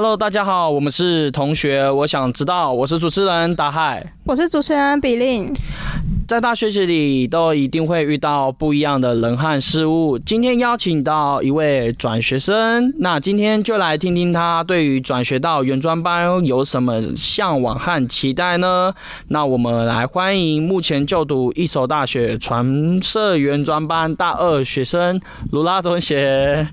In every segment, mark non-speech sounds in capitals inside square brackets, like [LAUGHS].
Hello，大家好，我们是同学。我想知道，我是主持人达海。我是主持人比令。在大学里都一定会遇到不一样的人和事物。今天邀请到一位转学生，那今天就来听听他对于转学到原专班有什么向往和期待呢？那我们来欢迎目前就读一所大学传社原专班大二学生卢拉同学。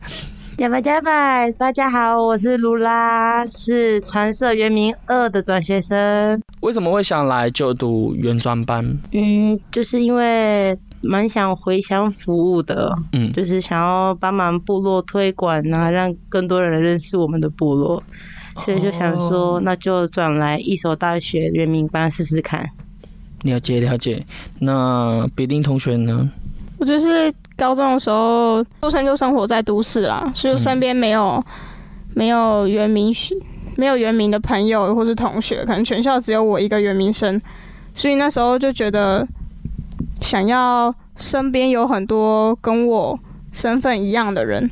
加拜加拜，大家好，我是卢拉，是传社原名二的转学生。为什么会想来就读原专班？嗯，就是因为蛮想回乡服务的，嗯，就是想要帮忙部落推广啊，让更多人认识我们的部落，所以就想说，那就转来一所大学原名班试试看。了解了解，那比丁同学呢？我就是。高中的时候，出生就生活在都市啦，所以身边没有没有原名没有原名的朋友或是同学，可能全校只有我一个原名生，所以那时候就觉得想要身边有很多跟我身份一样的人，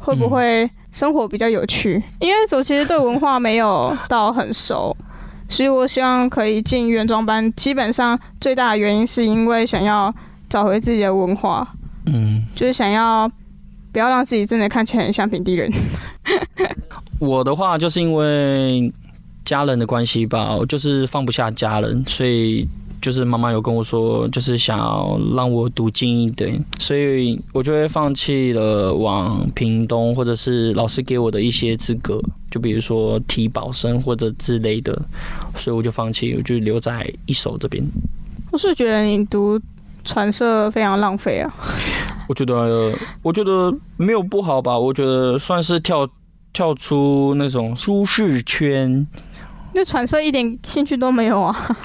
会不会生活比较有趣？因为我其实对文化没有到很熟，所以我希望可以进原装班。基本上最大的原因是因为想要找回自己的文化。嗯，就是想要不要让自己真的看起来很像平地人。[LAUGHS] 我的话就是因为家人的关系吧，我就是放不下家人，所以就是妈妈有跟我说，就是想要让我读精一点，所以我就会放弃了往屏东或者是老师给我的一些资格，就比如说提保生或者之类的，所以我就放弃，我就留在一手这边。我是觉得你读。传射非常浪费啊！我觉得，我觉得没有不好吧？我觉得算是跳跳出那种舒适圈。那传射一点兴趣都没有啊？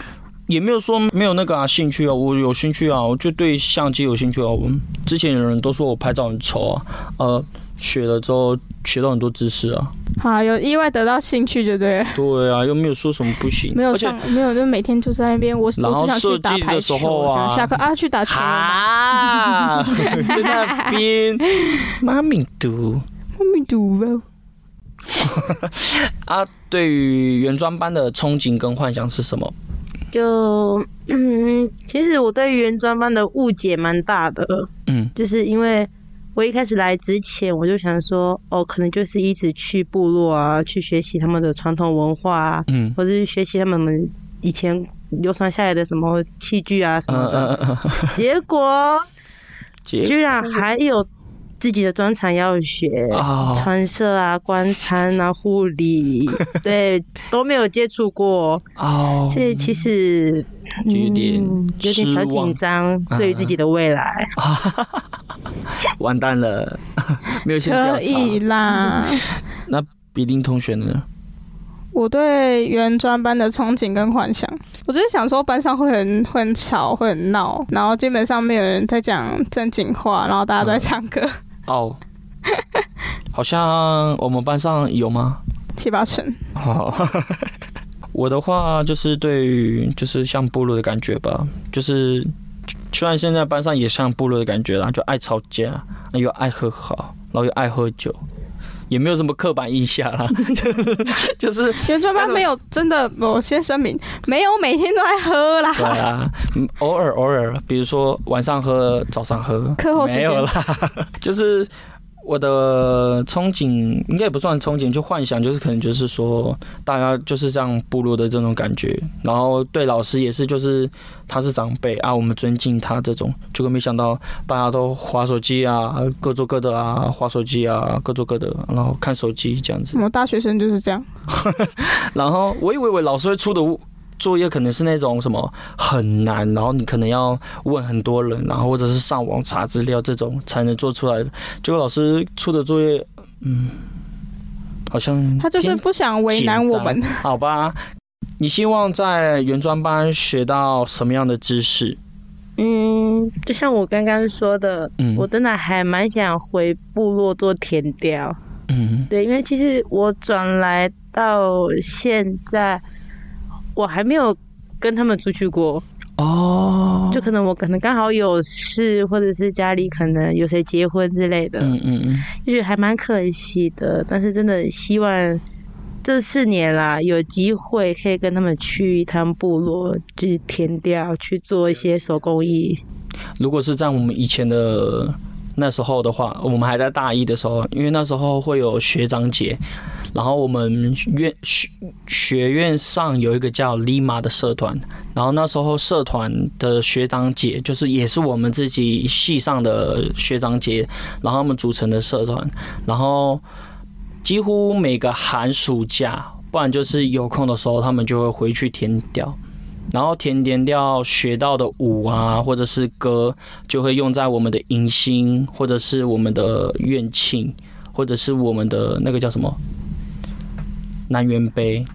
也没有说没有那个啊兴趣啊，我有兴趣啊，我就对相机有兴趣啊。我们之前有人都说我拍照很丑啊，呃。学了之后学到很多知识啊，好有意外得到兴趣就对。对啊，又没有说什么不行，没有上没有就每天就在那边，我我只想去打排球啊，下课啊去打球啊，[LAUGHS] 在那边 [LAUGHS] 妈咪读妈咪读哦。[LAUGHS] 啊，对于原装班的憧憬跟幻想是什么？就嗯，其实我对原装班的误解蛮大的，嗯，就是因为。我一开始来之前，我就想说，哦，可能就是一直去部落啊，去学习他们的传统文化啊，嗯，或者是学习他们以前流传下来的什么器具啊什么的。[LAUGHS] 结果，居然还有。自己的专长要学，穿色啊、观餐啊、护理，[LAUGHS] 对，都没有接触过，哦，所以其实有点有点小紧张，对于自己的未来，[LAUGHS] 完蛋了，[LAUGHS] 没有先可以啦。那比林同学呢？我对原专班的憧憬跟幻想，我就是想说班上会很会很吵，会很闹，然后基本上没有人在讲正经话，然后大家都在唱歌。哦，[LAUGHS] 好像我们班上有吗？七八成。哦我的话就是对于就是像部落的感觉吧，就是虽然现在班上也像部落的感觉啦，就爱吵架，又爱喝好，然后又爱喝酒，也没有什么刻板印象啦，[LAUGHS] 就是原专班没有真的，我先声明，没有每天都在喝啦。对啊，偶尔偶尔，比如说晚上喝，早上喝，课后没有啦，[LAUGHS] 就是。我的憧憬应该也不算憧憬，就幻想，就是可能就是说，大家就是这样部落的这种感觉，然后对老师也是，就是他是长辈啊，我们尊敬他这种。结果没想到大家都划手机啊，各做各的啊，划手机啊，各做各的，然后看手机这样子。我们大学生就是这样。然后我以为我老师会出的。作业可能是那种什么很难，然后你可能要问很多人，然后或者是上网查资料这种才能做出来的。结果老师出的作业，嗯，好像他就是不想为难我们。好吧，你希望在原专班学到什么样的知识？嗯，就像我刚刚说的，嗯，我真的还蛮想回部落做田雕。嗯，对，因为其实我转来到现在。我还没有跟他们出去过哦，就可能我可能刚好有事，或者是家里可能有谁结婚之类的，嗯嗯嗯，就觉得还蛮可惜的。但是真的希望这四年啦，有机会可以跟他们去一趟部落，去填掉，去做一些手工艺。如果是在我们以前的那时候的话，我们还在大一的时候，因为那时候会有学长姐，然后我们院学学院上有一个叫 Lima 的社团，然后那时候社团的学长姐就是也是我们自己系上的学长姐，然后他们组成的社团，然后。几乎每个寒暑假，不然就是有空的时候，他们就会回去填调，然后填填调学到的舞啊，或者是歌，就会用在我们的迎新，或者是我们的院庆，或者是我们的那个叫什么南园杯，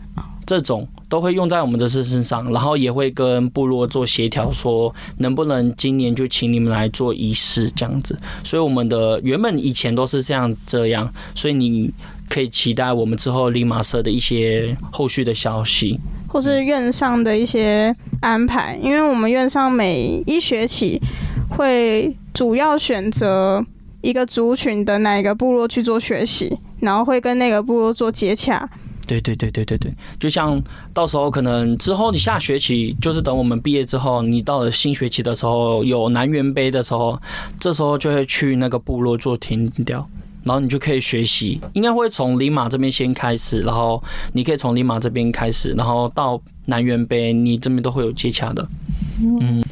这种。都会用在我们的事身上，然后也会跟部落做协调，说能不能今年就请你们来做仪式这样子。所以我们的原本以前都是这样这样，所以你可以期待我们之后立马社的一些后续的消息，或是院上的一些安排。因为我们院上每一学期会主要选择一个族群的哪一个部落去做学习，然后会跟那个部落做接洽。对对对对对对，就像到时候可能之后你下学期就是等我们毕业之后，你到了新学期的时候有南园杯的时候，这时候就会去那个部落做田调，然后你就可以学习，应该会从林马这边先开始，然后你可以从林马这边开始，然后到南园杯，你这边都会有接洽的。嗯，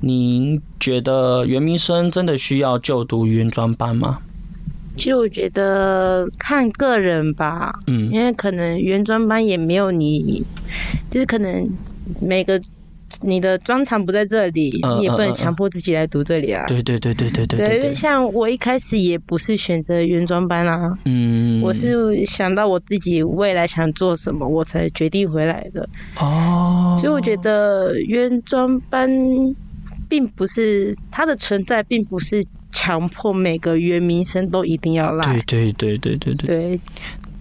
您觉得袁明生真的需要就读原专班吗？其实我觉得看个人吧，嗯，因为可能原装班也没有你，就是可能每个你的专长不在这里，你也不能强迫自己来读这里啊。对对对对对对。对，像我一开始也不是选择原装班啊，嗯，我是想到我自己未来想做什么，我才决定回来的。哦。所以我觉得原装班并不是它的存在，并不是。强迫每个原民生都一定要来。对对对对对对。对。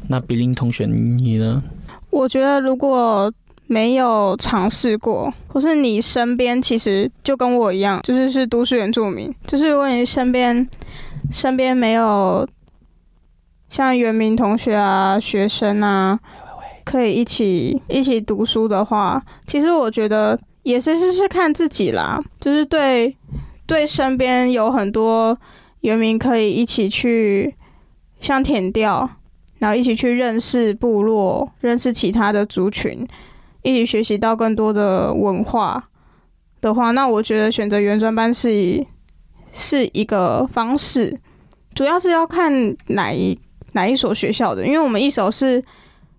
那比林同学你呢？我觉得如果没有尝试过，或是你身边其实就跟我一样，就是是都市原住民，就是如果你身边身边没有像原民同学啊、学生啊，可以一起一起读书的话，其实我觉得也是是是看自己啦，就是对。对身边有很多原民可以一起去像填调，然后一起去认识部落，认识其他的族群，一起学习到更多的文化的话，那我觉得选择原专班是是一个方式。主要是要看哪一哪一所学校的，因为我们一手是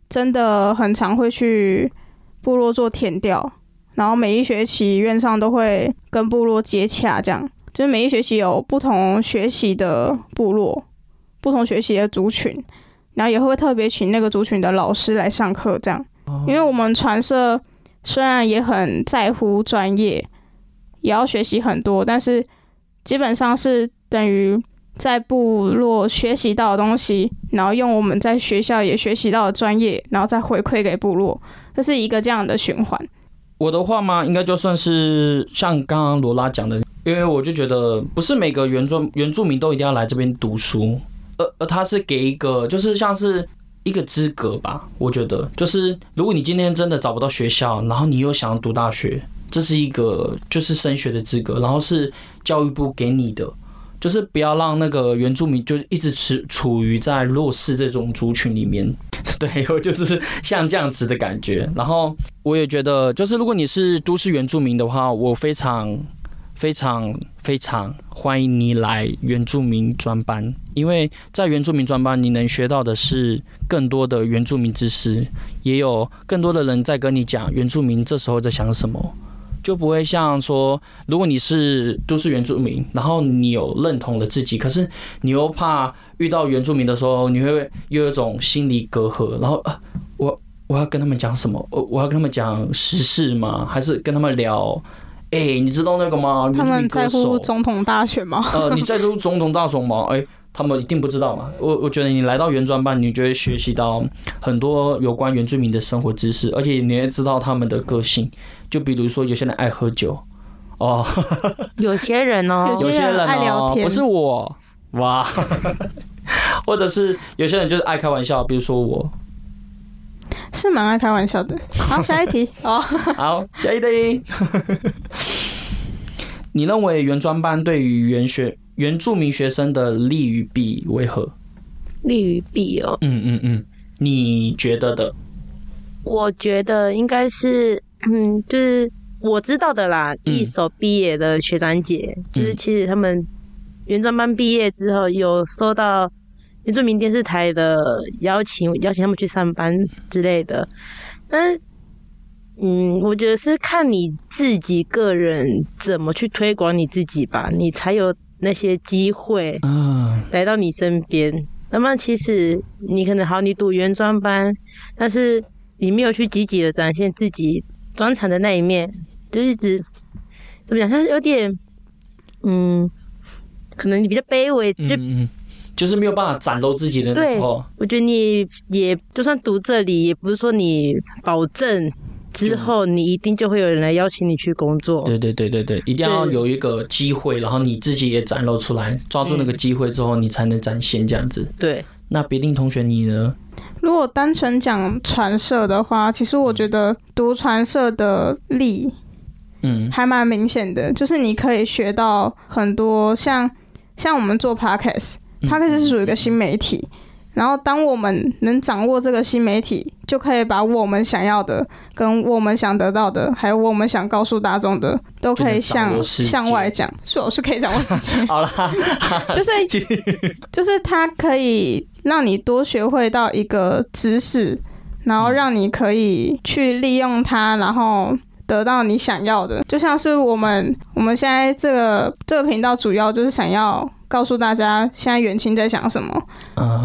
真的很常会去部落做填调。然后每一学期院上都会跟部落接洽，这样就是每一学期有不同学习的部落，不同学习的族群，然后也会特别请那个族群的老师来上课，这样。因为我们传社虽然也很在乎专业，也要学习很多，但是基本上是等于在部落学习到的东西，然后用我们在学校也学习到的专业，然后再回馈给部落，这是一个这样的循环。我的话嘛，应该就算是像刚刚罗拉讲的，因为我就觉得不是每个原住原住民都一定要来这边读书，而而他是给一个就是像是一个资格吧。我觉得就是如果你今天真的找不到学校，然后你又想要读大学，这是一个就是升学的资格，然后是教育部给你的。就是不要让那个原住民就一直处处于在弱势这种族群里面，对 [LAUGHS] 我就是像这样子的感觉。然后我也觉得，就是如果你是都市原住民的话，我非常非常非常欢迎你来原住民专班，因为在原住民专班，你能学到的是更多的原住民知识，也有更多的人在跟你讲原住民这时候在想什么。就不会像说，如果你是都市原住民，然后你有认同的自己，可是你又怕遇到原住民的时候，你会又有一种心理隔阂，然后啊，我我要跟他们讲什么？我我要跟他们讲时事吗？还是跟他们聊？哎，你知道那个吗？他们在乎总统大选吗？呃，你在乎总统大选吗？哎。他们一定不知道嘛？我我觉得你来到原专班，你就会学习到很多有关原住民的生活知识，而且你也知道他们的个性。就比如说，有些人爱喝酒，[LAUGHS] 哦，有些人哦，有些人爱聊天，不是我哇，[LAUGHS] 或者是有些人就是爱开玩笑，比如说我，是蛮爱开玩笑的。好，下一题 [LAUGHS] 哦。好，下一题。你认为原专班对于原学原住民学生的利与弊为何？利与弊哦。嗯嗯嗯，你觉得的？我觉得应该是，嗯，就是我知道的啦。一手毕业的学长姐，就是其实他们原专班毕业之后，有收到原住民电视台的邀请，邀请他们去上班之类的。但，嗯，我觉得是看你自己个人怎么去推广你自己吧，你才有那些机会来到你身边。那么，其实你可能好，你读原装班，但是。你没有去积极的展现自己专长的那一面，就一直怎么讲，像是有点，嗯，可能你比较卑微，就就是没有办法展露自己的时候。我觉得你也就算读这里，也不是说你保证之后你一定就会有人来邀请你去工作。对对对对对，一定要有一个机会，然后你自己也展露出来，抓住那个机会之后，你才能展现这样子。对，那别定同学你呢？如果单纯讲传社的话，其实我觉得读传社的利，嗯，还蛮明显的，就是你可以学到很多，像像我们做 podcast，podcast 是属于一个新媒体。然后，当我们能掌握这个新媒体，就可以把我们想要的、跟我们想得到的，还有我们想告诉大众的，都可以向向外讲。是，我是可以掌握时间。好了，[LAUGHS] 就是就是它可以让你多学会到一个知识，然后让你可以去利用它，然后得到你想要的。就像是我们我们现在这个这个频道，主要就是想要。告诉大家，现在元青在想什么？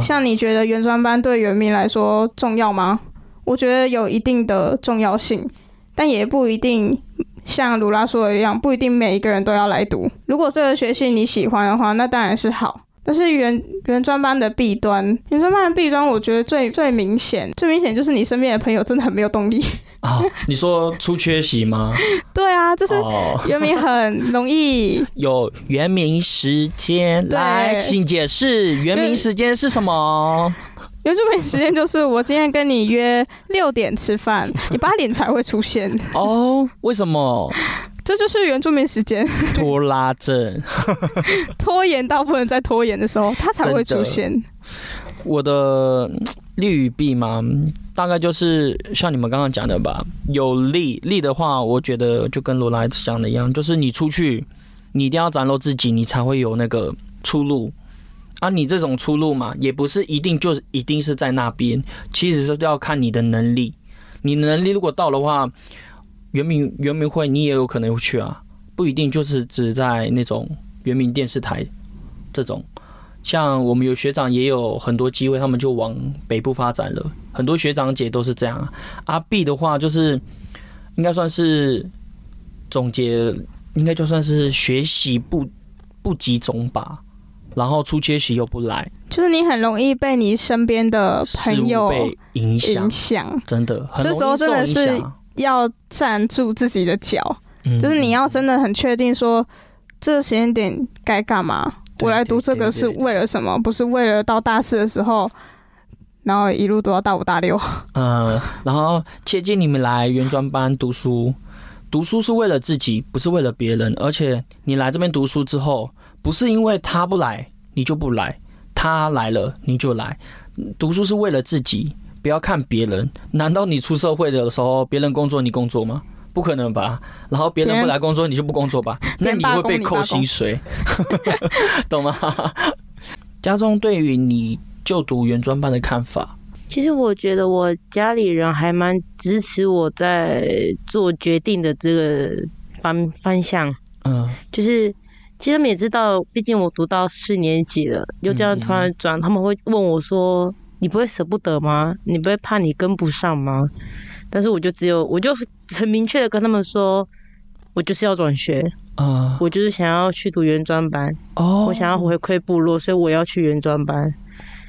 像你觉得原专班对原民来说重要吗？我觉得有一定的重要性，但也不一定像鲁拉说的一样，不一定每一个人都要来读。如果这个学系你喜欢的话，那当然是好。但是原原专班的弊端，原专班的弊端，我觉得最最明显，最明显就是你身边的朋友真的很没有动力啊！[LAUGHS] 你说出缺席吗？[LAUGHS] 对啊，就是原名很容易 [LAUGHS] 有原名时间来，请解释原名时间是什么？原住民时间就是我今天跟你约六点吃饭，你八点才会出现哦？为什么？这就是原住民时间拖拉症，[LAUGHS] 拖延到不能再拖延的时候，它才会出现。我的利与弊嘛，大概就是像你们刚刚讲的吧。有利利的话，我觉得就跟罗拉讲的一样，就是你出去，你一定要展露自己，你才会有那个出路。啊，你这种出路嘛，也不是一定就一定是在那边，其实是要看你的能力。你能力如果到的话。原民原民会，你也有可能会去啊，不一定就是只在那种原民电视台这种。像我们有学长也有很多机会，他们就往北部发展了。很多学长姐都是这样。阿 B 的话，就是应该算是总结，应该就算是学习不不集中吧。然后出缺席又不来，就是你很容易被你身边的朋友影响，真的，这时候真的是。要站住自己的脚，就是你要真的很确定说，这个时间点该干嘛。我来读这个是为了什么？不是为了到大四的时候，然后一路读到大五大六。嗯，[LAUGHS] 然后切记你们来原专班读书，读书是为了自己，不是为了别人。而且你来这边读书之后，不是因为他不来你就不来，他来了你就来。读书是为了自己。不要看别人，难道你出社会的时候，别人工作你工作吗？不可能吧。然后别人不来工作，你就不工作吧？那你会被扣薪水，[LAUGHS] 懂吗？家中对于你就读原专班的看法，其实我觉得我家里人还蛮支持我在做决定的这个方方向。嗯，就是其实他们也知道，毕竟我读到四年级了，又这样突然转，他们会问我说。你不会舍不得吗？你不会怕你跟不上吗？但是我就只有，我就很明确的跟他们说，我就是要转学，啊，我就是想要去读原专班，哦，我想要回馈部落，所以我要去原专班，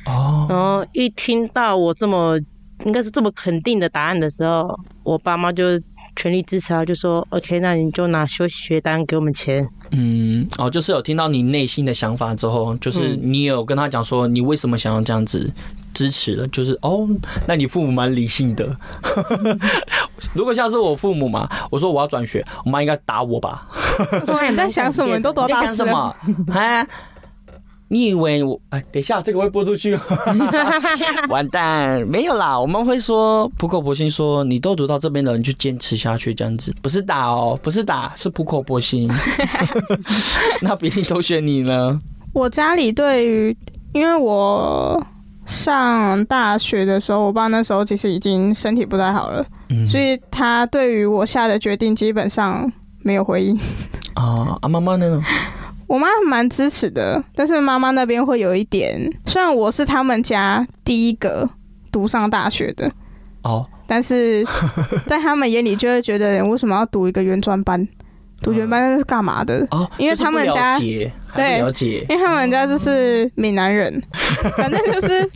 哦，然后一听到我这么应该是这么肯定的答案的时候，我爸妈就。全力支持他！就说 OK，那你就拿休息学单给我们钱。嗯，哦，就是有听到你内心的想法之后，就是你有跟他讲说你为什么想要这样子支持了，就是哦，那你父母蛮理性的。[LAUGHS] 如果像是我父母嘛，我说我要转学，我妈应该打我吧？你在想什么？你都多大 [LAUGHS] 什么？啊？你以为我哎？等一下，这个会播出去，[LAUGHS] 完蛋！没有啦，我们会说苦口婆心说，你都读到这边的人就坚持下去，这样子不是打哦，不是打，是苦口婆心。那比你同学你呢？我家里对于，因为我上大学的时候，我爸那时候其实已经身体不太好了，所以他对于我下的决定基本上没有回应。啊，啊妈妈呢？[LAUGHS] 我妈蛮支持的，但是妈妈那边会有一点，虽然我是他们家第一个读上大学的，哦，但是 [LAUGHS] 在他们眼里就会觉得，为什么要读一个原专班？读原班是干嘛的？哦，因为他们家对了解，因为他们家就是闽南人，[LAUGHS] 反正就是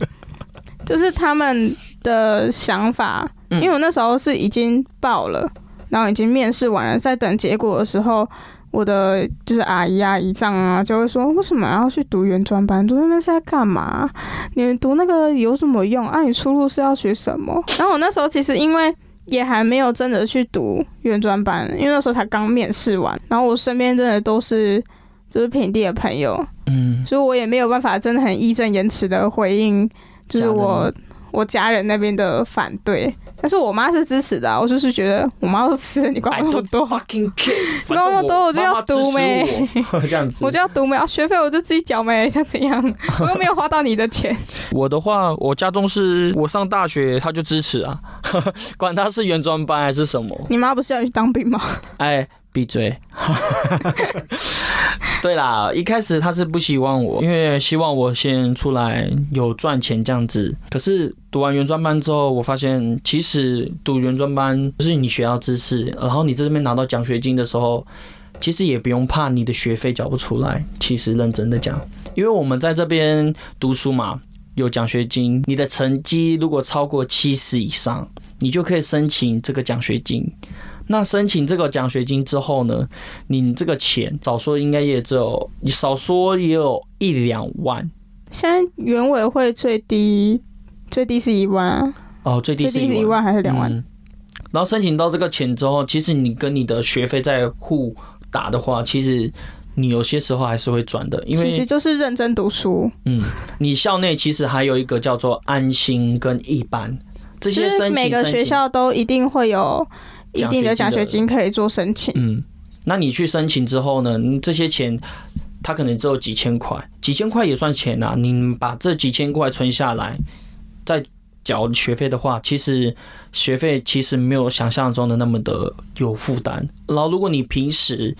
就是他们的想法。因为我那时候是已经报了，然后已经面试完了，在等结果的时候。我的就是阿姨啊、姨丈啊，就会说：为什么要去读原专班？读那边是在干嘛？你读那个有什么用？啊，你出路是要学什么？然后我那时候其实因为也还没有真的去读原专班，因为那时候才刚面试完。然后我身边真的都是就是平地的朋友，嗯，所以我也没有办法真的很义正言辞的回应，就是我我家人那边的反对。但是我妈是支持的，我就是觉得我妈都吃，你管那么多，管那么多我就要读没，[LAUGHS] 这样子，我就要读没，学费我就自己缴没，[LAUGHS] 像怎样，我又没有花到你的钱。我的话，我家中是我上大学他就支持啊，[LAUGHS] 管他是原装班还是什么。你妈不是要去当兵吗？哎。闭嘴！[LAUGHS] 对啦，一开始他是不希望我，因为希望我先出来有赚钱这样子。可是读完原专班之后，我发现其实读原专班就是你学到知识，然后你在这边拿到奖学金的时候，其实也不用怕你的学费交不出来。其实认真的讲，因为我们在这边读书嘛，有奖学金，你的成绩如果超过七十以上，你就可以申请这个奖学金。那申请这个奖学金之后呢，你这个钱少说应该也只有，你少说也有一两万。现在原委会最低最低是一万啊哦，最低是一万还是两万？然后申请到这个钱之后，其实你跟你的学费在互打的话，其实你有些时候还是会转的，因为其实就是认真读书。嗯，你校内其实还有一个叫做安心跟一般这些申请，每个学校都一定会有。一定的奖学金可以做申请。嗯，那你去申请之后呢？这些钱，他可能只有几千块，几千块也算钱呐。你把这几千块存下来，再缴学费的话，其实学费其实没有想象中的那么的有负担。然后，如果你平时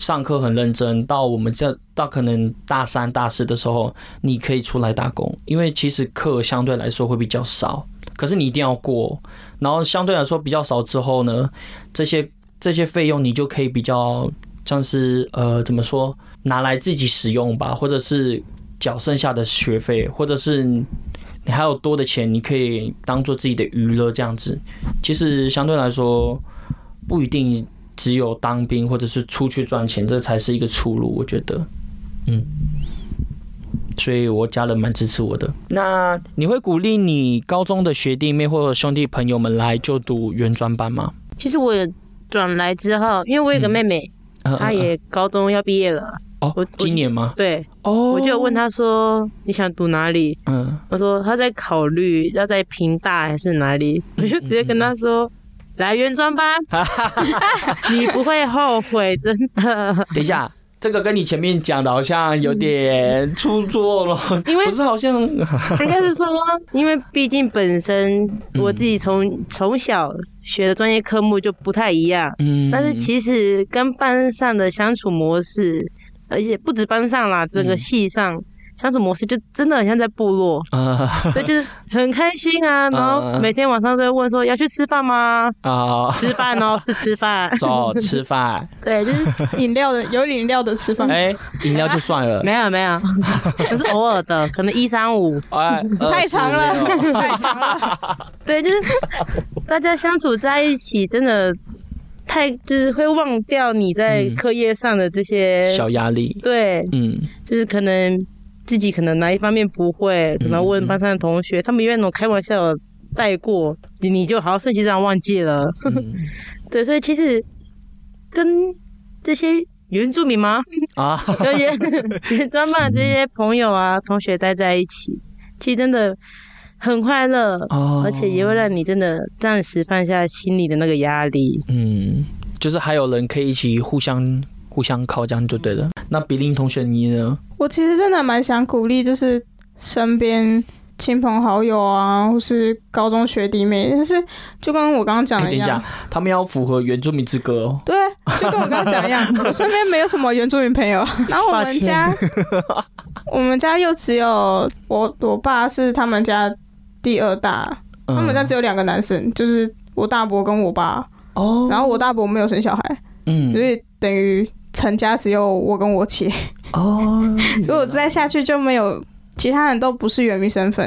上课很认真，到我们这到可能大三、大四的时候，你可以出来打工，因为其实课相对来说会比较少。可是你一定要过，然后相对来说比较少之后呢，这些这些费用你就可以比较像是呃怎么说拿来自己使用吧，或者是缴剩下的学费，或者是你还有多的钱，你可以当做自己的娱乐这样子。其实相对来说不一定只有当兵或者是出去赚钱，这才是一个出路。我觉得，嗯。所以我家人蛮支持我的。那你会鼓励你高中的学弟妹或者兄弟朋友们来就读原专班吗？其实我转来之后，因为我有个妹妹，她也高中要毕业了。哦，今年吗？对。哦。我就问她说：“你想读哪里？”嗯。我说她在考虑要在平大还是哪里，我就直接跟她说：“来原装班，[LAUGHS] 你不会后悔，真的。”等一下。这个跟你前面讲的好像有点出错了，因为不是好像 [LAUGHS] 应该是说，因为毕竟本身我自己从从小学的专业科目就不太一样，嗯，但是其实跟班上的相处模式，而且不止班上啦，整个系上。相处模式就真的很像在部落，所以就是很开心 [LAUGHS] 啊。然后每天晚上都会问说要去吃饭吗？啊，吃饭哦，[LAUGHS] 是吃饭，走吃饭。[LAUGHS] 对，就是饮料的，有饮料的吃饭。哎，饮料就算了，没有没有，可是偶尔的，可能一三五。哎，太长了，太长了。对，就是大家相处在一起，真的太就是会忘掉你在课业上的这些小压力。对，嗯，就是可能。自己可能哪一方面不会，可能问班上的同学，他们因为那种开玩笑带过，你就好好顺其自然忘记了。[LAUGHS] 对，所以其实跟这些原住民吗？啊，原原装扮这些朋友啊、同学待在一起，其实真的很快乐，而且也会让你真的暂时放下心里的那个压力。嗯，就是还有人可以一起互相互相靠，这样就对了。那比林同学你呢？我其实真的蛮想鼓励，就是身边。亲朋好友啊，或是高中学弟妹，但是就跟我刚刚讲的一样，他们要符合原住民资格哦。对，就跟我刚刚讲一样，[LAUGHS] 我身边没有什么原住民朋友。[LAUGHS] 然后我们家，[LAUGHS] 我们家又只有我，我爸是他们家第二大，他们家只有两个男生，就是我大伯跟我爸。哦。然后我大伯没有生小孩，嗯，所以等于成家只有我跟我姐。哦。所以我再下去就没有。其他人都不是原名身份，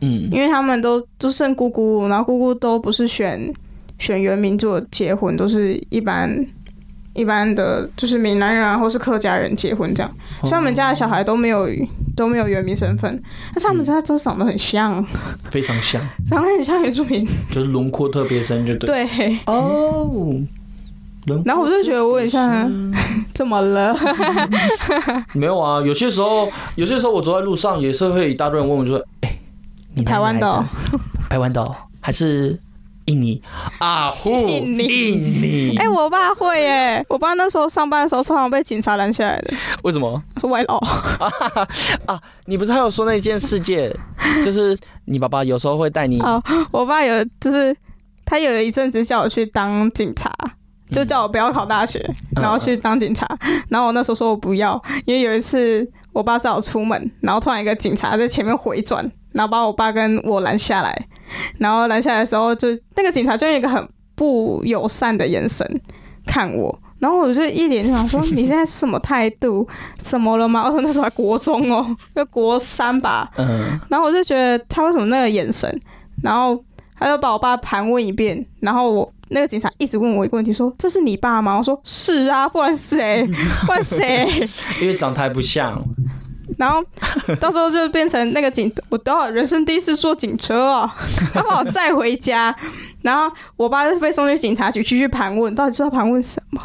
嗯，因为他们都都剩姑姑，然后姑姑都不是选选原名做结婚，都是一般一般的，就是闽南人啊，或是客家人结婚这样。所以他们家的小孩都没有都没有原名身份，但是他们家都长得很像，非常像，[LAUGHS] 长得很像原住民，就是轮廓特别深，就对。对哦。然后我就觉得我很像，[LAUGHS] 怎么了？[LAUGHS] 没有啊，有些时候，有些时候我走在路上也是会一大堆人问我说：“哎，你台湾的？台湾的 [LAUGHS] 还是印尼啊？印尼？印尼？哎，我爸会耶，我爸那时候上班的时候常常被警察拦下来的。为什么？说外劳啊？你不是还有说那件事件？就是你爸爸有时候会带你？哦，我爸有，就是他有一阵子叫我去当警察。就叫我不要考大学，然后去当警察。然后我那时候说我不要，因为有一次我爸载我出门，然后突然一个警察在前面回转，然后把我爸跟我拦下来。然后拦下来的时候，就那个警察就用一个很不友善的眼神看我。然后我就一脸就想说：“你现在是什么态度？怎么了吗？” [LAUGHS] 我说那时候还国中哦，就国三吧。嗯。然后我就觉得他为什么那个眼神？然后他就把我爸盘问一遍，然后我。那个警察一直问我一个问题，说：“这是你爸吗？”我说：“是啊，不然谁？[LAUGHS] 不然谁？[LAUGHS] 因为长得还不像。”然后到时候就变成那个警，我都要人生第一次坐警车哦，[LAUGHS] 他把我载回家，然后我爸就被送去警察局继续盘问，到底是要盘问什么？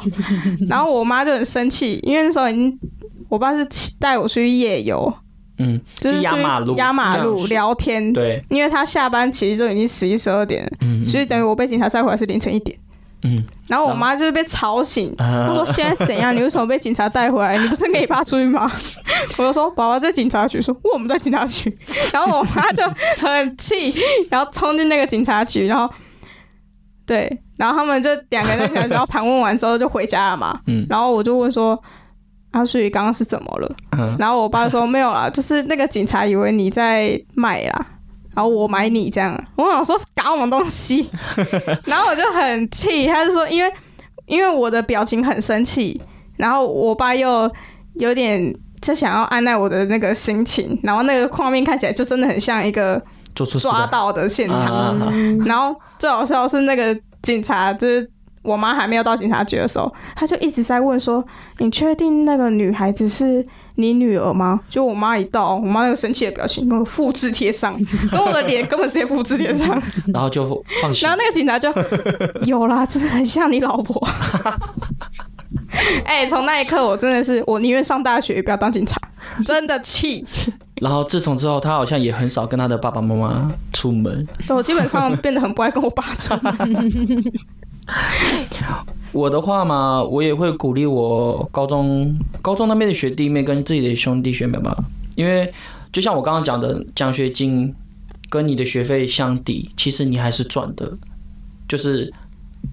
然后我妈就很生气，因为那时候已经，我爸是带我出去夜游。嗯，就是压马路，压马路聊天。对，因为他下班其实就已经十一十二点了，嗯，所以等于我被警察带回来是凌晨一点。嗯，然后我妈就是被吵醒，她说现在怎样？[LAUGHS] 你为什么被警察带回来？你不是跟你爸出去吗？[LAUGHS] 我就说宝宝在警察局，说我们在警察局。然后我妈就很气，[LAUGHS] 然后冲进那个警察局，然后对，然后他们就两个人然后盘问完之后就回家了嘛。嗯，然后我就问说。他所以刚刚是怎么了？然后我爸说没有啦，就是那个警察以为你在卖啦，然后我买你这样。我想说搞什么东西？[LAUGHS] 然后我就很气，他就说因为因为我的表情很生气，然后我爸又有点就想要按耐我的那个心情，然后那个画面看起来就真的很像一个抓到的现场。然后最好笑是那个警察就是。我妈还没有到警察局的时候，他就一直在问说：“你确定那个女孩子是你女儿吗？”就我妈一到，我妈那个生气的表情，跟我复制贴上，跟我的脸根本直接复制贴上，[LAUGHS] 然后就放心。然后那个警察就有啦，真的很像你老婆。[LAUGHS] 哎，从那一刻我真的是，我宁愿上大学也不要当警察，真的气。然后自从之后，他好像也很少跟他的爸爸妈妈出门。我基本上变得很不爱跟我爸出门。[LAUGHS] [LAUGHS] 我的话嘛，我也会鼓励我高中高中那边的学弟妹跟自己的兄弟学妹吧，因为就像我刚刚讲的，奖学金跟你的学费相抵，其实你还是赚的。就是，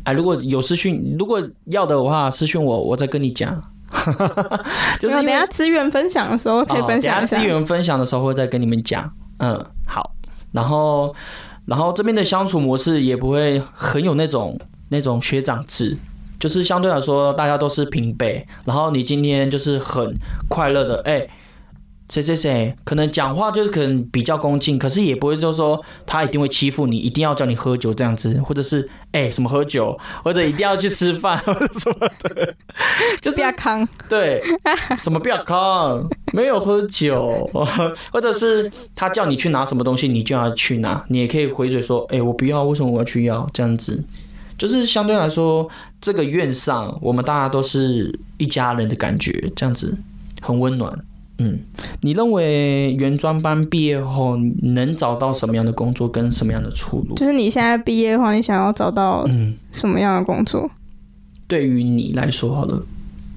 哎，如果有私讯，如果要的话，私讯我，我再跟你讲。[LAUGHS] 就是等下资源分享的时候可以分享等下资源分享的时候会再跟你们讲。嗯，好。然后，然后这边的相处模式也不会很有那种。那种学长制，就是相对来说大家都是平辈，然后你今天就是很快乐的，哎，谁谁谁，可能讲话就是可能比较恭敬，可是也不会就是说他一定会欺负你，一定要叫你喝酒这样子，或者是哎什么喝酒，或者一定要去吃饭 [LAUGHS] 或者什么的，就是要康对，什么不要康，没有喝酒，或者是他叫你去拿什么东西，你就要去拿，你也可以回嘴说，哎，我不要，为什么我要去要这样子？就是相对来说，这个院上我们大家都是一家人的感觉，这样子很温暖。嗯，你认为原专班毕业后能找到什么样的工作跟什么样的出路？就是你现在毕业的话，你想要找到嗯什么样的工作？对于你来说，好了，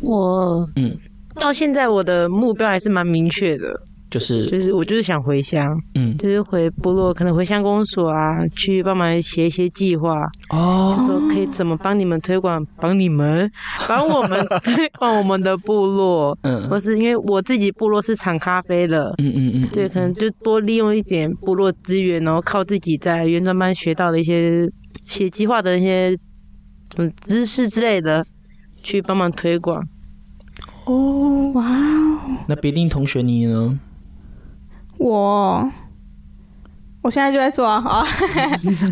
我嗯，到现在我的目标还是蛮明确的。就是就是我就是想回乡，嗯，就是回部落，可能回乡公所啊，去帮忙写一些计划哦，就说可以怎么帮你们推广，帮你们帮我们 [LAUGHS] 推广我们的部落，嗯，或是因为我自己部落是产咖啡的，嗯嗯嗯，对，可能就多利用一点部落资源，然后靠自己在原装班学到的一些写计划的一些嗯知识之类的，去帮忙推广。哦，哇哦，那别定同学你呢？我，我现在就在做啊！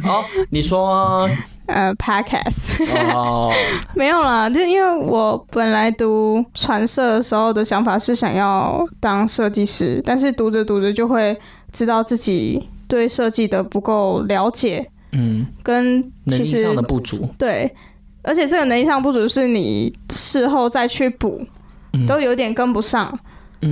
好，[LAUGHS] 你说，[LAUGHS] 呃，podcast，哦，[LAUGHS] 没有啦，就因为我本来读传社的时候的想法是想要当设计师，但是读着读着就会知道自己对设计的不够了解，嗯，跟能力上的不足，对，而且这个能力上不足是你事后再去补，都有点跟不上。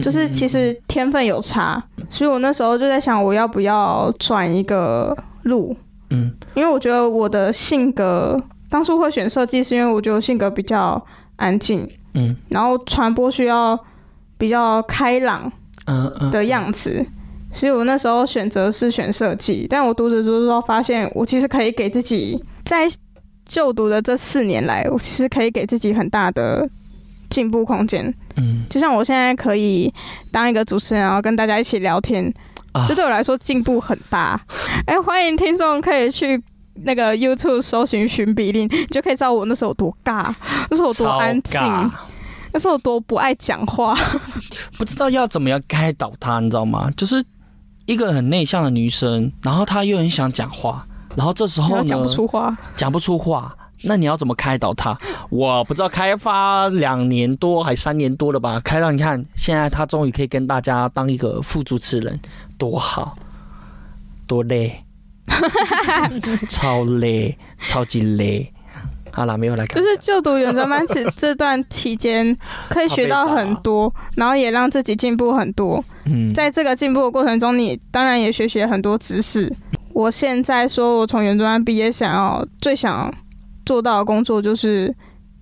就是其实天分有差，所以我那时候就在想，我要不要转一个路？嗯，因为我觉得我的性格当初会选设计，是因为我觉得性格比较安静，嗯，然后传播需要比较开朗，嗯嗯的样子，所以我那时候选择是选设计。但我读着读着之后，发现我其实可以给自己在就读的这四年来，我其实可以给自己很大的。进步空间，嗯，就像我现在可以当一个主持人，然后跟大家一起聊天，这对我来说进步很大。哎，欢迎听众可以去那个 YouTube 搜寻寻比例，就可以知道我那时候有多尬，那时候有多安静，那时候有多不爱讲话，[LAUGHS] 不知道要怎么样开导她，你知道吗？就是一个很内向的女生，然后她又很想讲话，然后这时候呢，讲不出话，讲不出话。那你要怎么开导他？我不知道，开发两年多还三年多了吧？开到你看，现在他终于可以跟大家当一个副主持人，多好，多累，[LAUGHS] 超累，超级累。好了，没有来看。就是就读原专班期这段期间，可以学到很多，然后也让自己进步很多。嗯，在这个进步的过程中，你当然也学习了很多知识。我现在说，我从原专班毕业，想要最想。做到的工作就是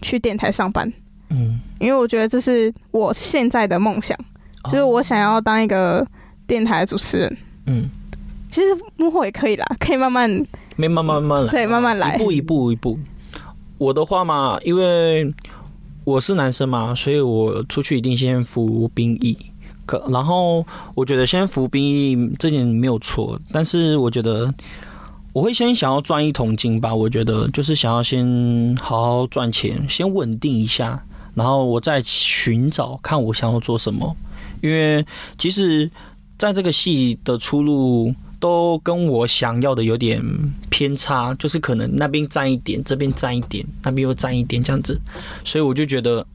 去电台上班，嗯，因为我觉得这是我现在的梦想，就是我想要当一个电台主持人，嗯，其实幕后也可以啦，可以慢慢，没慢慢慢来，对，慢慢来，一步一步一步。我的话嘛，因为我是男生嘛，所以我出去一定先服兵役，可然后我觉得先服兵役这点没有错，但是我觉得。我会先想要赚一桶金吧，我觉得就是想要先好好赚钱，先稳定一下，然后我再寻找看我想要做什么。因为其实在这个戏的出路都跟我想要的有点偏差，就是可能那边占一点，这边占一点，那边又占一点这样子，所以我就觉得。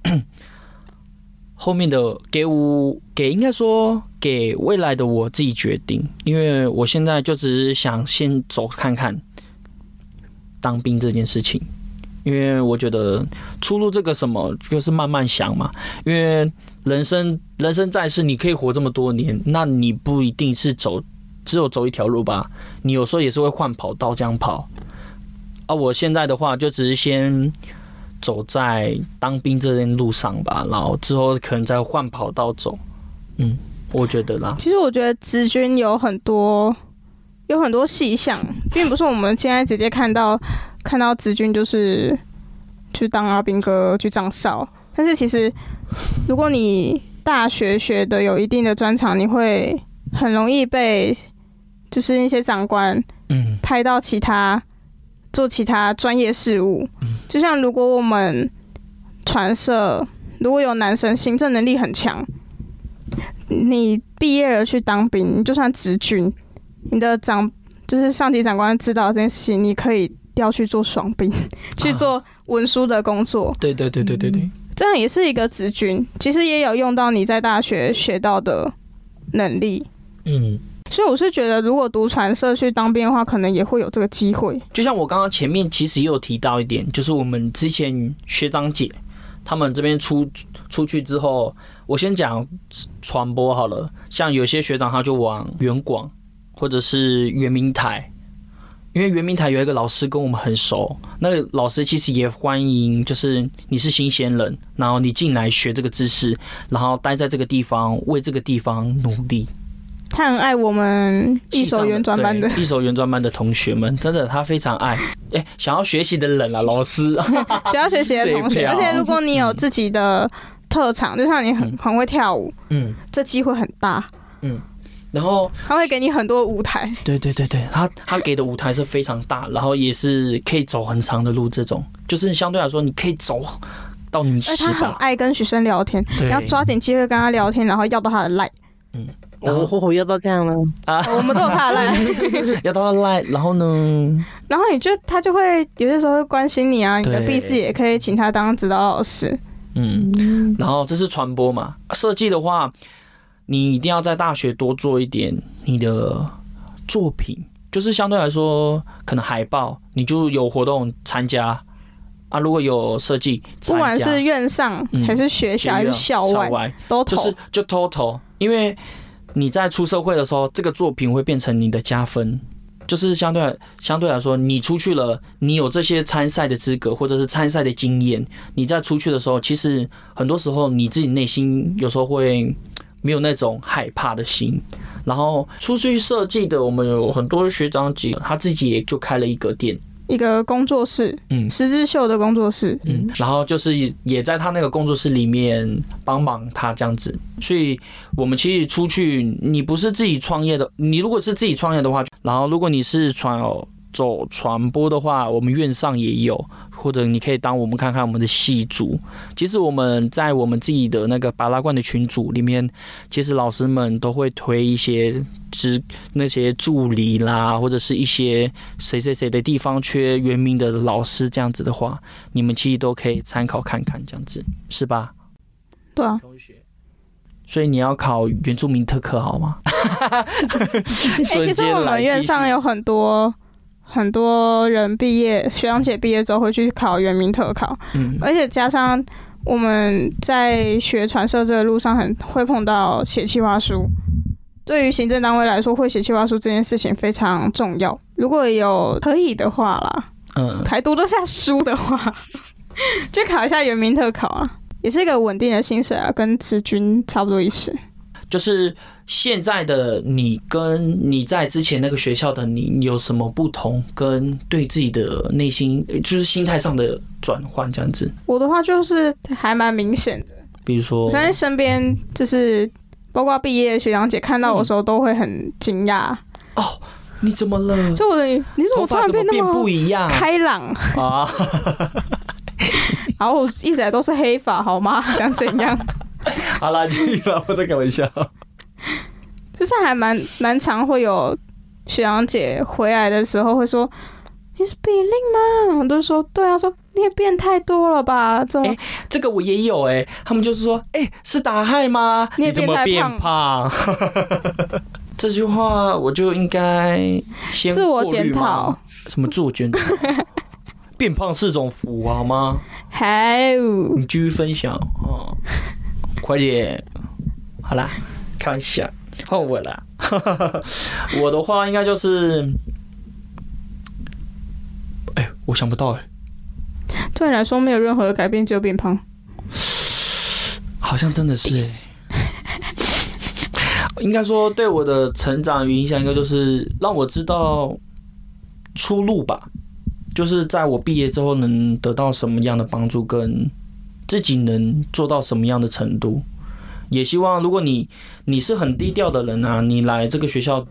后面的给我给应该说给未来的我自己决定，因为我现在就只是想先走看看当兵这件事情，因为我觉得出路这个什么就是慢慢想嘛，因为人生人生在世，你可以活这么多年，那你不一定是走只有走一条路吧，你有时候也是会换跑道这样跑，啊，我现在的话就只是先。走在当兵这件路上吧，然后之后可能再换跑道走。嗯，我觉得啦。其实我觉得职军有很多有很多细项，并不是我们现在直接看到看到职军就是去当阿兵哥去张哨。但是其实如果你大学学的有一定的专长，你会很容易被就是那些长官嗯拍到其他。做其他专业事务，就像如果我们传社如果有男生行政能力很强，你毕业了去当兵，你就算职军，你的长就是上级长官知道这件事情，你可以调去做爽兵，[LAUGHS] 去做文书的工作。对对对对对对，这样也是一个职军，其实也有用到你在大学学到的能力。嗯。所以我是觉得，如果读传社去当兵的话，可能也会有这个机会。就像我刚刚前面其实也有提到一点，就是我们之前学长姐他们这边出出去之后，我先讲传播好了。像有些学长他就往远广或者是圆明台，因为圆明台有一个老师跟我们很熟，那个老师其实也欢迎，就是你是新鲜人，然后你进来学这个知识，然后待在这个地方，为这个地方努力。他很爱我们一手原专班的，一手原专班的同学们，真的他非常爱。哎，想要学习的人啊，老师，[LAUGHS] 想要学习的同学，而且如果你有自己的特长，就像你很很会跳舞，嗯，这机会很大，嗯。然后他会给你很多舞台，对对对对，他他给的舞台是非常大，然后也是可以走很长的路，这种就是相对来说你可以走到你。而他很爱跟学生聊天，要抓紧机会跟他聊天，然后要到他的赖，嗯。我火火要到这样了啊！我们都有他的赖，[LAUGHS] 要到他赖，然后呢？然后你就他就会有些时候会关心你啊，你的毕字也可以请他当指导老师。嗯，然后这是传播嘛？设计的话，你一定要在大学多做一点你的作品，就是相对来说，可能海报你就有活动参加啊。如果有设计，不管是院上还是学校还是校外，都就是就偷偷，因为。你在出社会的时候，这个作品会变成你的加分，就是相对相对来说，你出去了，你有这些参赛的资格或者是参赛的经验，你在出去的时候，其实很多时候你自己内心有时候会没有那种害怕的心。然后出去设计的，我们有很多学长姐，他自己也就开了一个店。一个工作室，嗯，十字绣的工作室，嗯，然后就是也在他那个工作室里面帮忙他这样子，所以我们其实出去，你不是自己创业的，你如果是自己创业的话，然后如果你是传走传播的话，我们院上也有，或者你可以当我们看看我们的系组。其实我们在我们自己的那个巴拉罐的群组里面，其实老师们都会推一些职那些助理啦，或者是一些谁谁谁的地方缺原名的老师这样子的话，你们其实都可以参考看看，这样子是吧？对啊。所以你要考原住民特科好吗？[LAUGHS] 哎，其实我们院上有很多。很多人毕业，学长姐毕业之后会去考原民特考，嗯，而且加上我们在学传社这个路上，很会碰到写计划书。对于行政单位来说，会写计划书这件事情非常重要。如果有可以的话啦，嗯，才读得下书的话，就考一下原民特考啊，也是一个稳定的薪水啊，跟职军差不多意思。就是。现在的你跟你在之前那个学校的你有什么不同？跟对自己的内心就是心态上的转换这样子。我的话就是还蛮明显的，比如说，我在身边就是包括毕业学长姐看到我的时候都会很惊讶。哦，你怎么了？就我的你怎么突然变那么不一样？开朗啊！[LAUGHS] 然后我一直来都是黑发，好吗？[LAUGHS] 想怎样？好了，继续了，我在开玩笑。就是还蛮蛮常会有学长姐回来的时候会说你是比令吗？我都说对啊，说你也变太多了吧？这么这个我也有哎，他们就是说哎是打害吗？你怎么变胖？[LAUGHS] 这句话我就应该先自我检讨，什么自我检讨？[LAUGHS] 变胖是种福好吗？好，你继续分享哦，快点，好啦，开玩笑。换我啦，[LAUGHS] 我的话应该就是，哎，我想不到哎。对你来说没有任何的改变，只有变胖。好像真的是。[LAUGHS] 应该说对我的成长与影响，应该就是让我知道出路吧。就是在我毕业之后，能得到什么样的帮助，跟自己能做到什么样的程度。也希望，如果你你是很低调的人啊，你来这个学校，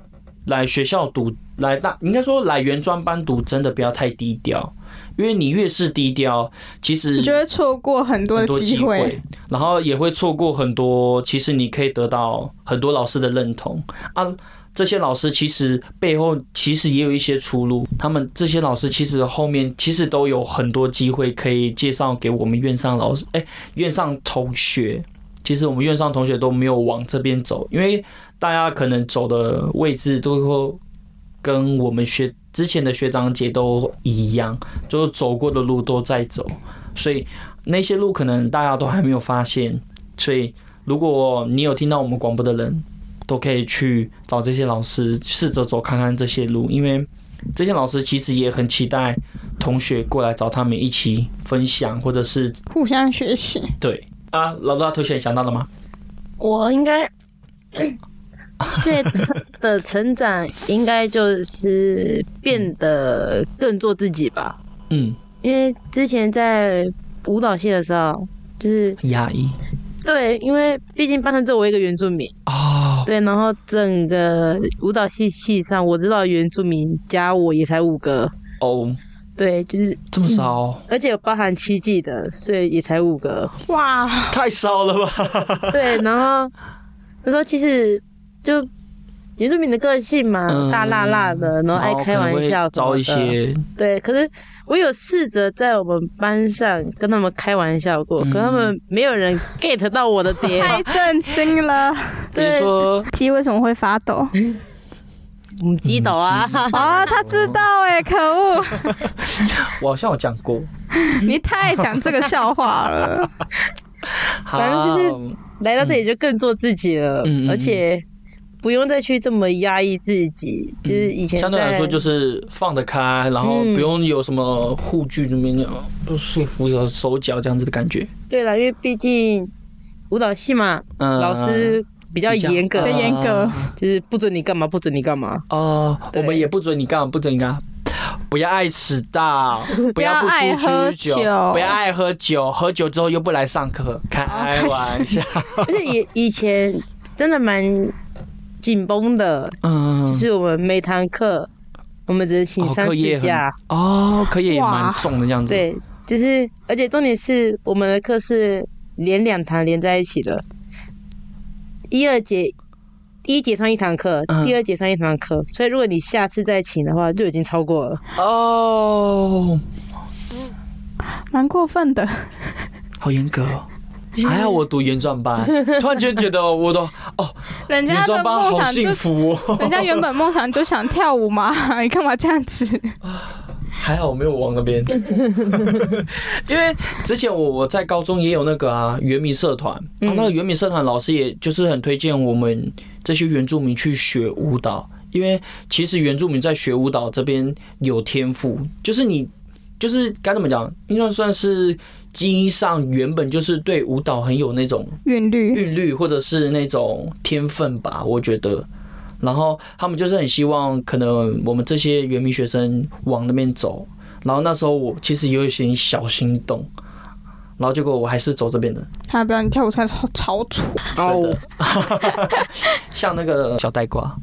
来学校读，来大应该说来原专班读，真的不要太低调，因为你越是低调，其实就会错过很多的机会，然后也会错过很多，其实你可以得到很多老师的认同啊。这些老师其实背后其实也有一些出路，他们这些老师其实后面其实都有很多机会可以介绍给我们院上老师，哎，院上同学。其实我们院上同学都没有往这边走，因为大家可能走的位置都会跟我们学之前的学长姐都一样，就是走过的路都在走，所以那些路可能大家都还没有发现。所以如果你有听到我们广播的人，都可以去找这些老师，试着走看看这些路，因为这些老师其实也很期待同学过来找他们一起分享，或者是互相学习。对。啊，老大同学想到了吗？我应该 [LAUGHS] 最的成长应该就是变得更做自己吧。嗯，因为之前在舞蹈系的时候就是压抑。对，因为毕竟班上只有我一个原住民哦。对，然后整个舞蹈系系上，我知道原住民加我也才五个哦。对，就是这么少，而且有包含七季的，所以也才五个。哇，太少了吧？对，然后那时候其实就原住民的个性嘛，大辣辣的，然后爱开玩笑，招一些。对，可是我有试着在我们班上跟他们开玩笑过，可他们没有人 get 到我的点。[LAUGHS] 太震惊了！[LAUGHS] 比如说鸡为什么会发抖？母鸡抖啊！啊，[LAUGHS] 他知道哎，可恶！我好像有讲过，你太讲这个笑话了。反正就是来到这里就更做自己了，而且不用再去这么压抑自己。就是以前相对来说就是放得开，然后不用有什么护具那边不束缚着手脚这样子的感觉。对了，因为毕竟舞蹈系嘛，老师。比较严格，严格，就是不准你干嘛，不准你干嘛。哦，我们也不准你干嘛，不准你干嘛。不要爱迟到，[LAUGHS] 不要不出去酒，不要爱喝酒，喝酒之后又不来上课，开玩笑。而且以以前真的蛮紧绷的，嗯，就是我们每堂课，我们只是请三四假。哦，课业也蛮重的这样子。对，就是，而且重点是我们的课是连两堂连在一起的。一二节，第一节上一堂课，第二节上一堂课，所以如果你下次再请的话，就已经超过了哦，蛮过分的，好严格，[LAUGHS] 还好我读原专班，[LAUGHS] 突然间觉得我都哦，人家的梦想就，[LAUGHS] 人家原本梦想就想跳舞嘛，你干嘛这样子？还好我没有往那边，因为之前我我在高中也有那个啊原民社团，然后那个原民社团老师也就是很推荐我们这些原住民去学舞蹈，因为其实原住民在学舞蹈这边有天赋，就是你就是该怎么讲，应该算是基因上原本就是对舞蹈很有那种韵律韵律或者是那种天分吧，我觉得。然后他们就是很希望，可能我们这些原民学生往那边走。然后那时候我其实有一些小心动，然后结果我还是走这边的。他不要你跳舞才超超丑，真的，像那个小呆瓜。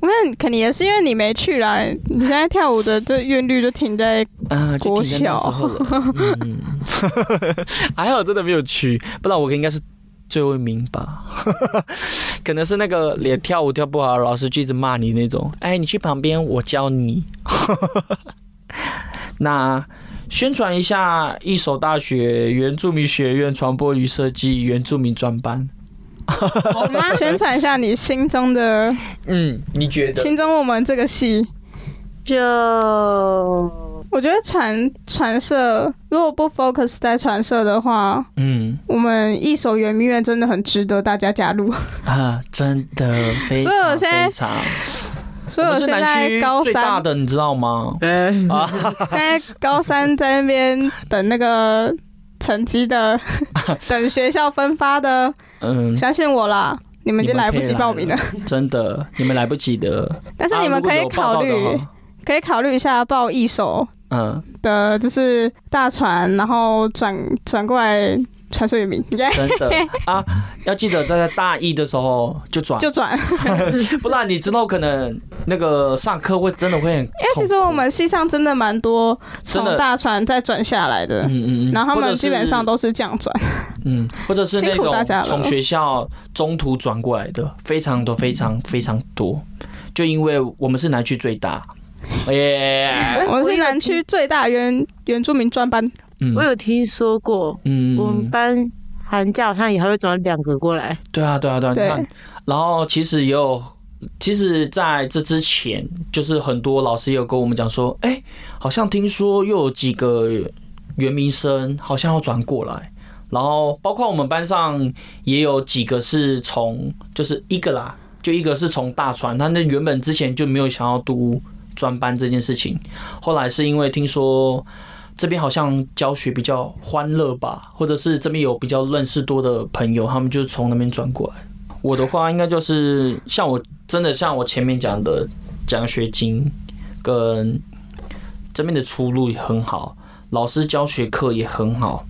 我看肯定也是因为你没去啦，你现在跳舞的这韵律就停在啊国小。嗯 [LAUGHS] 还好真的没有去，不然我应该是最后一名吧。[LAUGHS] 可能是那个连跳舞跳不好，老师就一直骂你那种。哎，你去旁边，我教你。[LAUGHS] 那宣传一下一所大学原住民学院传播与设计原住民专班。[LAUGHS] 好吗？宣传一下你心中的，嗯，你觉得心中我们这个戏就。我觉得传传社如果不 focus 在传社的话，嗯，我们一手圆明园真的很值得大家加入啊！真的非常非常。所以我现在高三大的你知道吗？啊，[LAUGHS] 现在高三在那边等那个成绩的，[LAUGHS] 等学校分发的。嗯，相信我啦，你们已经来不及报名了。真的，你们来不及的。但是你们可以考虑，可以考虑一下报一手。嗯，的就是大船，然后转转过来传说原名，真的。[LAUGHS] 啊，要记得在大一的时候就转，就转，[LAUGHS] 不然你之后可能那个上课会真的会很。因为其实我们系上真的蛮多从大船再转下来的，嗯嗯嗯，然后他们基本上都是这样转，嗯，或者是那种从学校中途转过来的，非常多，非常非常多，就因为我们是南区最大，耶，[LAUGHS] 我们是南区最大原原住民专班。我有听说过，嗯，我们班寒假好像也还会转两个过来。对啊，对啊，对啊。你看，然后其实也有，其实在这之前，就是很多老师也有跟我们讲说，哎，好像听说又有几个原民生好像要转过来，然后包括我们班上也有几个是从，就是一个啦，就一个是从大船，他那原本之前就没有想要读专班这件事情，后来是因为听说。这边好像教学比较欢乐吧，或者是这边有比较认识多的朋友，他们就从那边转过来。我的话应该就是像我真的像我前面讲的奖学金跟这边的出路也很好，老师教学课也很好，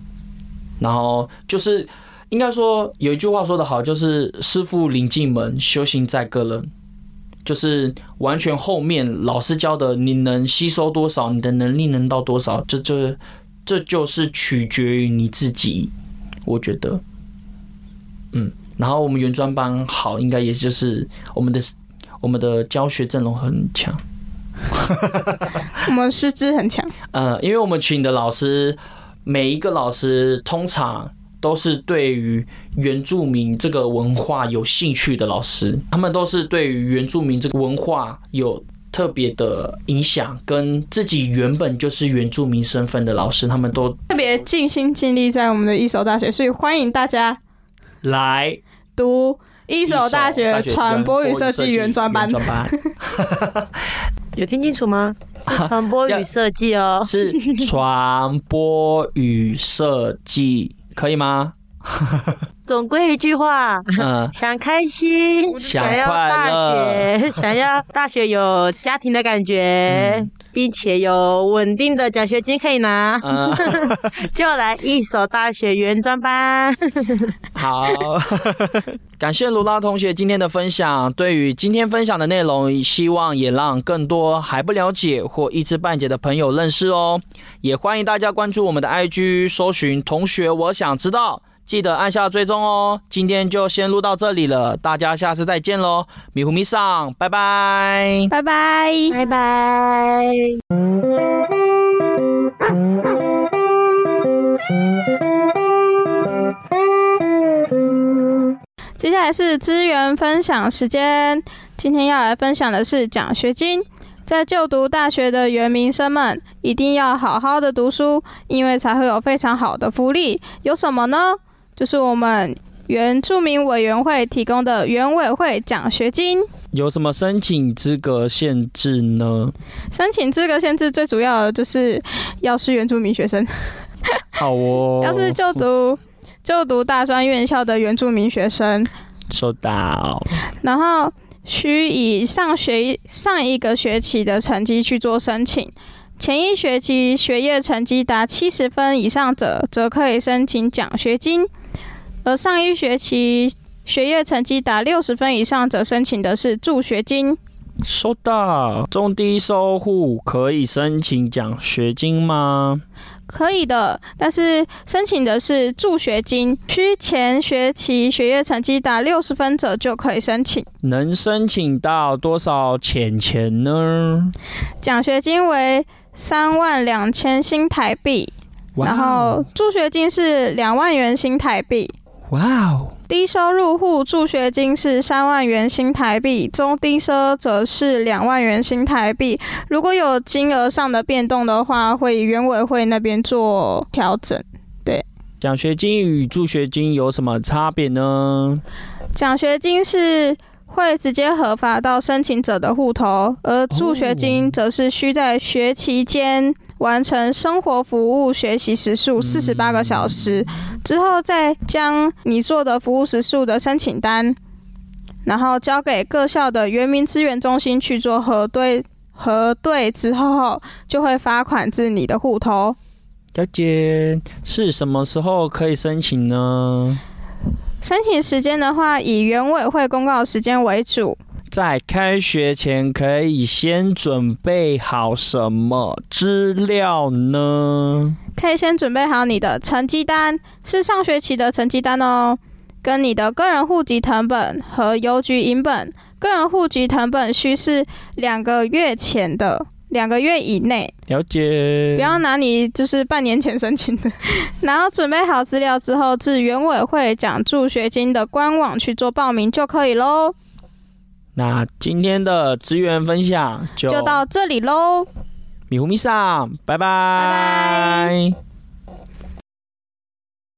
然后就是应该说有一句话说得好，就是师傅领进门，修行在个人。就是完全后面老师教的，你能吸收多少，你的能力能到多少，这这这就是取决于你自己。我觉得，嗯，然后我们原专班好，应该也就是我们的我们的教学阵容很强，[LAUGHS] 我们师资很强。呃，因为我们群的老师每一个老师通常。都是对于原住民这个文化有兴趣的老师，他们都是对于原住民这个文化有特别的影响，跟自己原本就是原住民身份的老师，他们都特别尽心尽力在我们的一所大学，所以欢迎大家来读一所大学传播与设计原专班。[LAUGHS] 有听清楚吗？[LAUGHS] 是传播与设计哦，[LAUGHS] 是传播与设计。可以吗？总归一句话，嗯，想开心，想要大学，[LAUGHS] 想要大学有家庭的感觉，并且有稳定的奖学金可以拿，[LAUGHS] 就来一所大学原专班。[LAUGHS] 好，感谢卢拉同学今天的分享。对于今天分享的内容，希望也让更多还不了解或一知半解的朋友认识哦。也欢迎大家关注我们的 IG，搜寻“同学我想知道”。记得按下追踪哦！今天就先录到这里了，大家下次再见喽！迷糊迷上，拜拜，拜拜，拜拜。接下来是资源分享时间，今天要来分享的是奖学金。在就读大学的原民生们，一定要好好的读书，因为才会有非常好的福利。有什么呢？就是我们原住民委员会提供的原委会奖学金，有什么申请资格限制呢？申请资格限制最主要的就是要是原住民学生，好哦。[LAUGHS] 要是就读就读大专院校的原住民学生，收到。然后需以上学上一个学期的成绩去做申请。前一学期学业成绩达七十分以上者，则可以申请奖学金。而上一学期学业成绩达六十分以上者，申请的是助学金。收到，中低收户可以申请奖学金吗？可以的，但是申请的是助学金，需前学期学业成绩达六十分者就可以申请。能申请到多少钱钱呢？奖学金为三万两千新台币，然后助学金是两万元新台币。哇哦！低收入户助学金是三万元新台币，中低收则是两万元新台币。如果有金额上的变动的话，会原委会那边做调整。对，奖学金与助学金有什么差别呢？奖学金是会直接核发到申请者的户头，而助学金则是需在学期间。完成生活服务学习时数四十八个小时之后，再将你做的服务时数的申请单，然后交给各校的原民资源中心去做核对，核对之后就会发款至你的户头。小姐。是什么时候可以申请呢？申请时间的话，以原委会公告时间为主。在开学前可以先准备好什么资料呢？可以先准备好你的成绩单，是上学期的成绩单哦，跟你的个人户籍成本和邮局影本。个人户籍成本需是两个月前的，两个月以内。了解。不要拿你就是半年前申请的。[LAUGHS] 然后准备好资料之后，至原委会奖助学金的官网去做报名就可以喽。那今天的资源分享就就到这里喽，米糊米上，拜拜，拜拜。